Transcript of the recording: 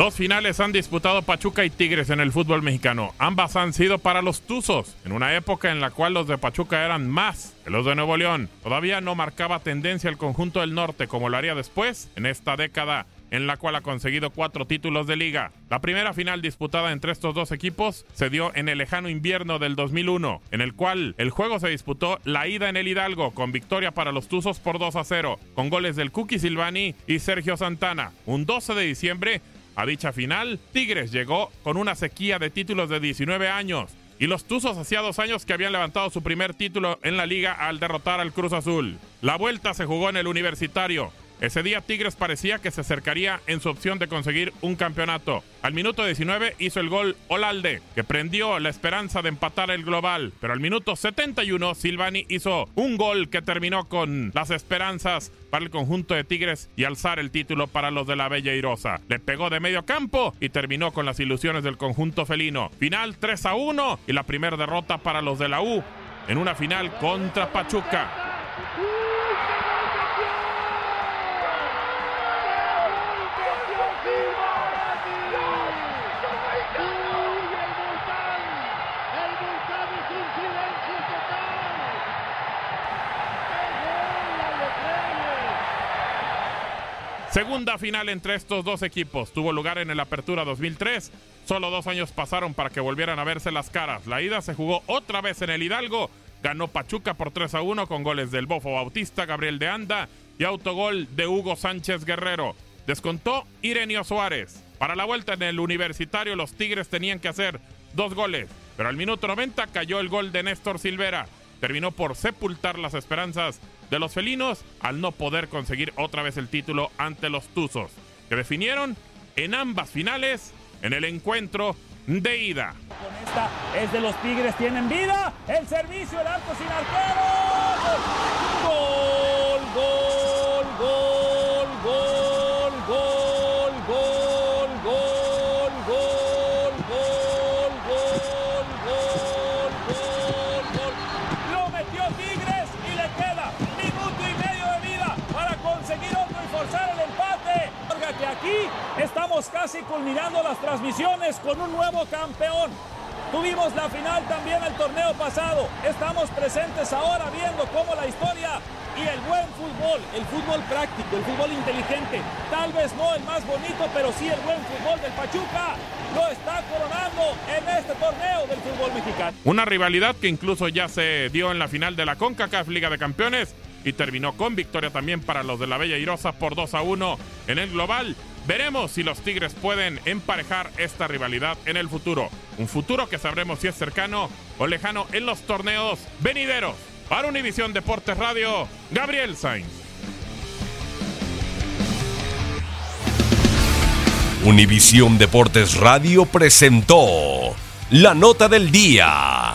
Dos finales han disputado Pachuca y Tigres en el fútbol mexicano. Ambas han sido para los Tuzos, en una época en la cual los de Pachuca eran más que los de Nuevo León. Todavía no marcaba tendencia el conjunto del norte como lo haría después, en esta década en la cual ha conseguido cuatro títulos de liga. La primera final disputada entre estos dos equipos se dio en el lejano invierno del 2001, en el cual el juego se disputó la ida en el Hidalgo con victoria para los Tuzos por 2 a 0, con goles del Cookie Silvani y Sergio Santana. Un 12 de diciembre a dicha final, Tigres llegó con una sequía de títulos de 19 años y los Tuzos hacía dos años que habían levantado su primer título en la liga al derrotar al Cruz Azul. La vuelta se jugó en el Universitario. Ese día Tigres parecía que se acercaría en su opción de conseguir un campeonato. Al minuto 19 hizo el gol Olalde, que prendió la esperanza de empatar el global. Pero al minuto 71 Silvani hizo un gol que terminó con las esperanzas para el conjunto de Tigres y alzar el título para los de la Bella Irosa. Le pegó de medio campo y terminó con las ilusiones del conjunto felino. Final 3 a 1 y la primera derrota para los de la U en una final contra Pachuca. Segunda final entre estos dos equipos. Tuvo lugar en el Apertura 2003. Solo dos años pasaron para que volvieran a verse las caras. La ida se jugó otra vez en el Hidalgo. Ganó Pachuca por 3 a 1 con goles del Bofo Bautista, Gabriel de Anda y autogol de Hugo Sánchez Guerrero. Descontó Irenio Suárez. Para la vuelta en el universitario, los Tigres tenían que hacer dos goles. Pero al minuto 90 cayó el gol de Néstor Silvera. Terminó por sepultar las esperanzas de los felinos al no poder conseguir otra vez el título ante los Tuzos, que definieron en ambas finales en el encuentro de ida. Con esta es de los Tigres, tienen vida. El servicio, el arco sin arquero. Aquí estamos casi culminando las transmisiones con un nuevo campeón. Tuvimos la final también el torneo pasado. Estamos presentes ahora viendo cómo la historia y el buen fútbol, el fútbol práctico, el fútbol inteligente. Tal vez no el más bonito, pero sí el buen fútbol del Pachuca. Lo está coronando en este torneo del fútbol mexicano. Una rivalidad que incluso ya se dio en la final de la CONCACAF Liga de Campeones y terminó con victoria también para los de la Bella Irosa por 2 a 1 en el global. Veremos si los Tigres pueden emparejar esta rivalidad en el futuro. Un futuro que sabremos si es cercano o lejano en los torneos venideros. Para Univisión Deportes Radio, Gabriel Sainz. Univisión Deportes Radio presentó la nota del día.